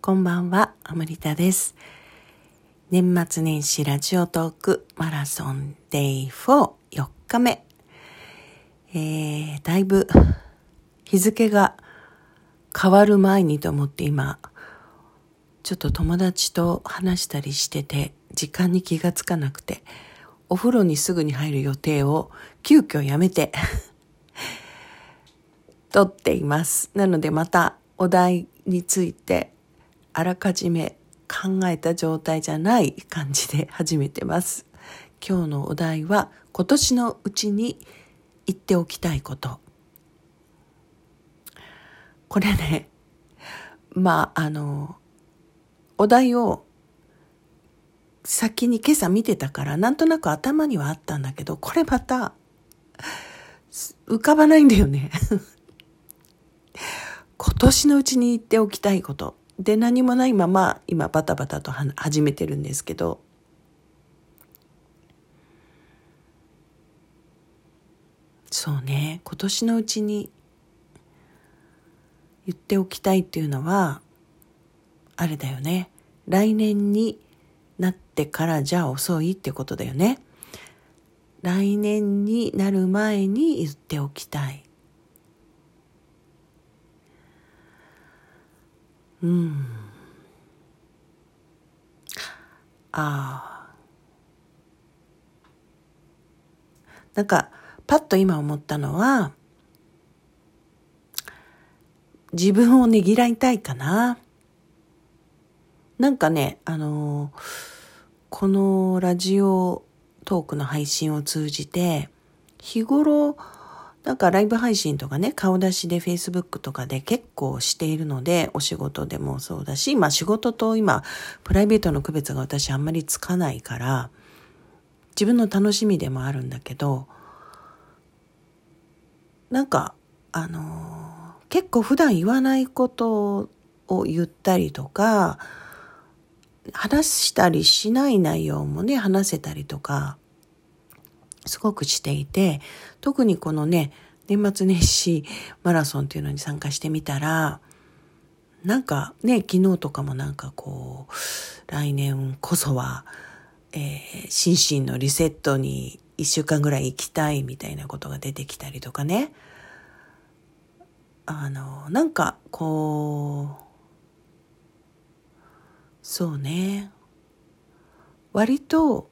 こんばんは、アムリタです。年末年始ラジオトークマラソンデイ4、4日目。えー、だいぶ日付が変わる前にと思って今、ちょっと友達と話したりしてて、時間に気がつかなくて、お風呂にすぐに入る予定を急遽やめて 撮っています。なのでまたお題についてあらかじめ考えた状態じゃない感じで始めてます。今日のお題は今年のうちに言っておきたいこと。これね、まああの、お題を先に今朝見てたからなんとなく頭にはあったんだけど、これまた浮かばないんだよね。今年のうちに言っておきたいこと。で、何もないまま今バタバタと始めてるんですけど、そうね、今年のうちに言っておきたいっていうのは、あれだよね。来年になってからじゃ遅いってことだよね。来年になる前に言っておきたい。うん。ああ。なんか、パッと今思ったのは、自分をねぎらいたいかな。なんかね、あのー、このラジオトークの配信を通じて、日頃、なんかライブ配信とかね、顔出しで Facebook とかで結構しているので、お仕事でもそうだし、まあ仕事と今、プライベートの区別が私あんまりつかないから、自分の楽しみでもあるんだけど、なんか、あのー、結構普段言わないことを言ったりとか、話したりしない内容もね、話せたりとか、すごくしていて、特にこのね、年末年始マラソンっていうのに参加してみたら、なんかね、昨日とかもなんかこう、来年こそは、えー、心身のリセットに一週間ぐらい行きたいみたいなことが出てきたりとかね。あの、なんかこう、そうね。割と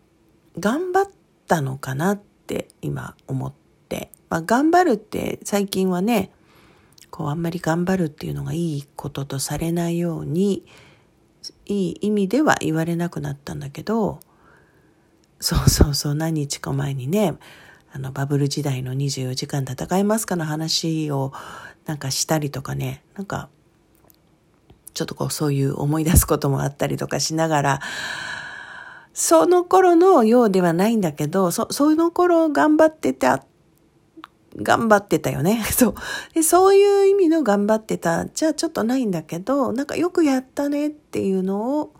頑張ったのかなって今思って。まあ頑張るって最近はね、こうあんまり頑張るっていうのがいいこととされないように、いい意味では言われなくなったんだけど、そうそうそう何日か前にね、あのバブル時代の24時間戦えますかの話をなんかしたりとかね、なんかちょっとこうそういう思い出すこともあったりとかしながら、その頃のようではないんだけど、そ、その頃頑張ってた、頑張ってたよね。そう。でそういう意味の頑張ってた、じゃちょっとないんだけど、なんかよくやったねっていうのを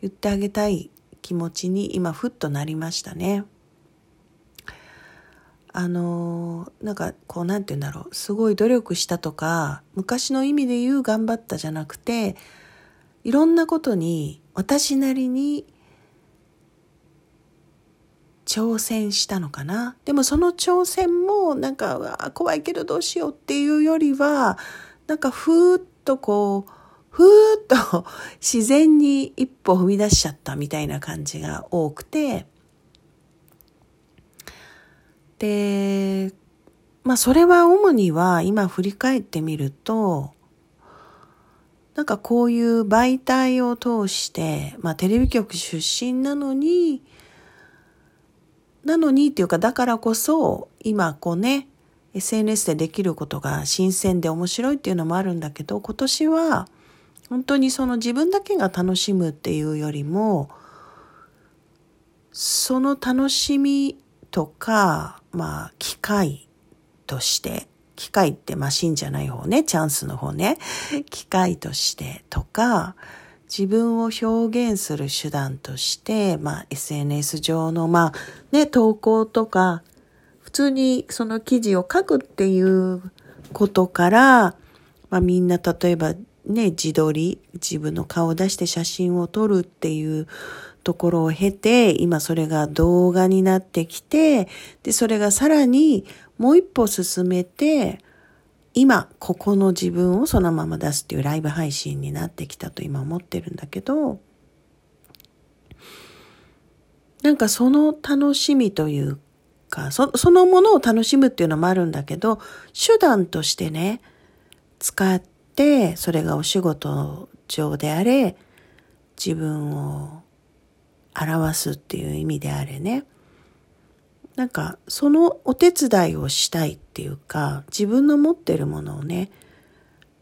言ってあげたい気持ちに今ふっとなりましたね。あのなんかこうなんて言うんだろうすごい努力したとか昔の意味で言う頑張ったじゃなくていろんなことに私なりに挑戦したのかな？でもその挑戦もなんか怖いけどどうしようっていうよりはなんかふーっとこうふーっと 自然に一歩踏み出しちゃったみたいな感じが多くて。で、まあそれは主には今振り返ってみると、なんかこういう媒体を通して、まあテレビ局出身なのに、なのにっていうかだからこそ今こうね、SNS でできることが新鮮で面白いっていうのもあるんだけど、今年は本当にその自分だけが楽しむっていうよりも、その楽しみとか、まあ、機会として、機会ってマシンじゃない方ね、チャンスの方ね、機会としてとか、自分を表現する手段として、まあ、SNS 上の、まあ、ね、投稿とか、普通にその記事を書くっていうことから、まあ、みんな例えばね、自撮り、自分の顔を出して写真を撮るっていうところを経て、今それが動画になってきて、で、それがさらにもう一歩進めて、今、ここの自分をそのまま出すっていうライブ配信になってきたと今思ってるんだけど、なんかその楽しみというか、そそのものを楽しむっていうのもあるんだけど、手段としてね、使って、それがお仕事上であれ、自分を表すっていう意味であれね。なんか、そのお手伝いをしたいっていうか、自分の持ってるものをね、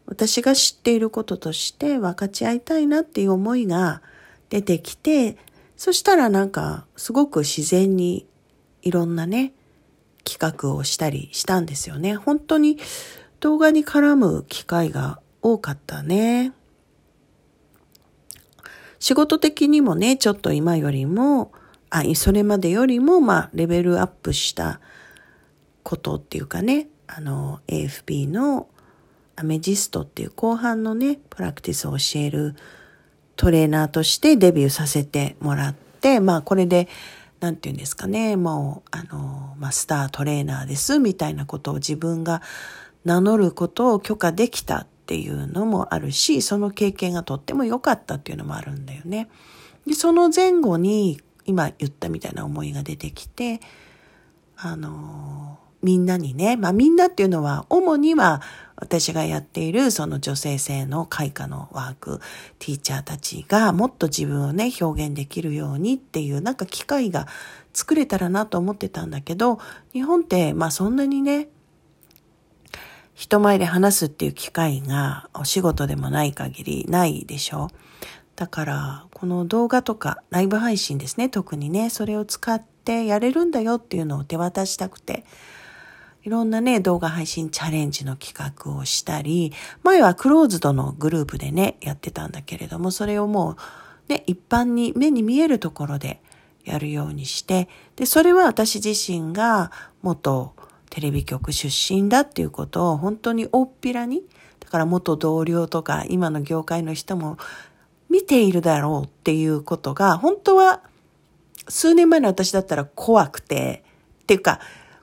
私が知っていることとして分かち合いたいなっていう思いが出てきて、そしたらなんか、すごく自然にいろんなね、企画をしたりしたんですよね。本当に動画に絡む機会が多かったね。仕事的にもね、ちょっと今よりも、あ、それまでよりも、まあ、レベルアップしたことっていうかね、あの、AFP のアメジストっていう後半のね、プラクティスを教えるトレーナーとしてデビューさせてもらって、まあ、これで、なんて言うんですかね、もう、あの、マスタートレーナーです、みたいなことを自分が名乗ることを許可できたっていうのもあるし、その経験がとっても良かったっていうのもあるんだよね。で、その前後に、今言ったみたいな思いが出てきて、あの、みんなにね、まあみんなっていうのは、主には私がやっているその女性性の開花のワーク、ティーチャーたちがもっと自分をね、表現できるようにっていうなんか機会が作れたらなと思ってたんだけど、日本ってまあそんなにね、人前で話すっていう機会がお仕事でもない限りないでしょ。だから、この動画とかライブ配信ですね、特にね、それを使ってやれるんだよっていうのを手渡したくて、いろんなね、動画配信チャレンジの企画をしたり、前はクローズドのグループでね、やってたんだけれども、それをもう、ね、一般に目に見えるところでやるようにして、で、それは私自身が元テレビ局出身だっていうことを本当に大っぴらに、だから元同僚とか今の業界の人も見ているだろうっていうことが、本当は数年前の私だったら怖くて、っていうか、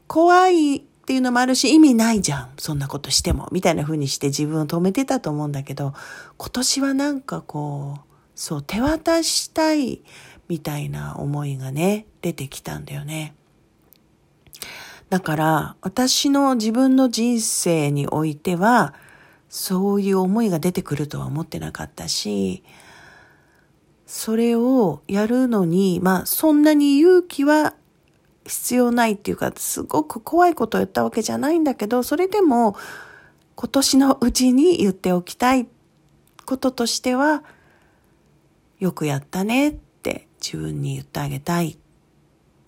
怖いっていうのもあるし、意味ないじゃん。そんなことしても。みたいな風にして自分を止めてたと思うんだけど、今年はなんかこう、そう、手渡したいみたいな思いがね、出てきたんだよね。だから、私の自分の人生においては、そういう思いが出てくるとは思ってなかったし、それをやるのに、まあ、そんなに勇気は必要ないっていうか、すごく怖いことを言ったわけじゃないんだけど、それでも今年のうちに言っておきたいこととしては、よくやったねって自分に言ってあげたい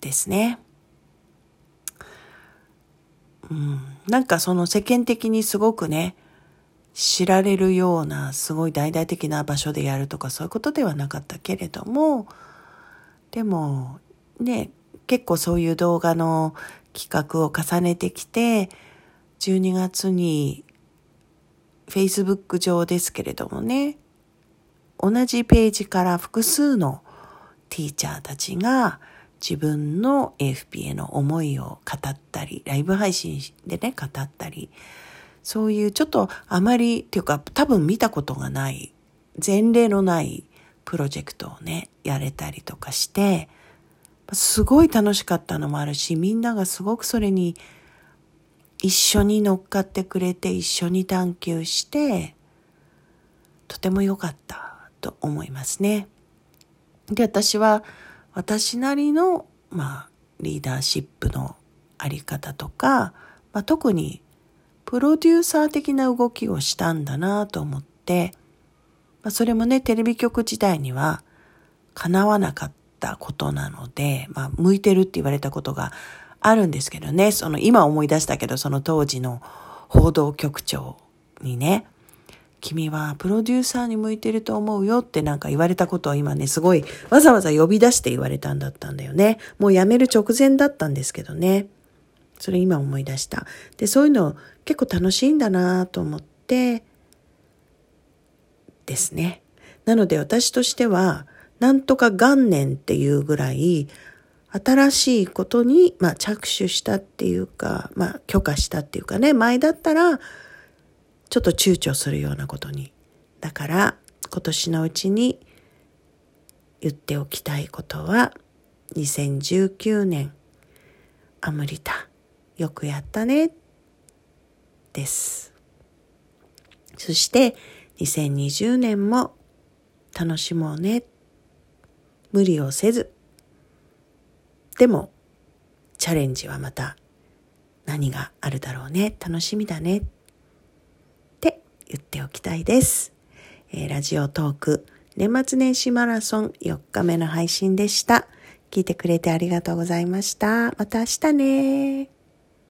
ですね。うん、なんかその世間的にすごくね、知られるようなすごい大々的な場所でやるとかそういうことではなかったけれども、でもね、結構そういう動画の企画を重ねてきて、12月に Facebook 上ですけれどもね、同じページから複数のティーチャーたちが自分の AFP への思いを語ったり、ライブ配信でね、語ったり、そういうちょっとあまりっていうか多分見たことがない前例のないプロジェクトをね、やれたりとかして、すごい楽しかったのもあるし、みんながすごくそれに一緒に乗っかってくれて、一緒に探求して、とても良かったと思いますね。で、私は私なりの、まあ、リーダーシップのあり方とか、まあ、特にプロデューサー的な動きをしたんだなと思って、まあ、それもね、テレビ局時代には叶わなかったことなので、まあ、向いてるって言われたことがあるんですけどね、その、今思い出したけど、その当時の報道局長にね、君はプロデューサーに向いてると思うよってなんか言われたことを今ね、すごいわざわざ呼び出して言われたんだったんだよね。もう辞める直前だったんですけどね。それ今思い出した。で、そういうの結構楽しいんだなと思って、ですね。なので私としては、なんとか元年っていうぐらい、新しいことに、まあ、着手したっていうか、まあ、許可したっていうかね、前だったら、ちょっと躊躇するようなことに。だから、今年のうちに言っておきたいことは、2019年、アムリタ、よくやったね、です。そして、2020年も楽しもうね。無理をせず。でも、チャレンジはまた何があるだろうね。楽しみだね。って言っておきたいです。えー、ラジオトーク年末年始マラソン4日目の配信でした。聞いてくれてありがとうございました。また明日ね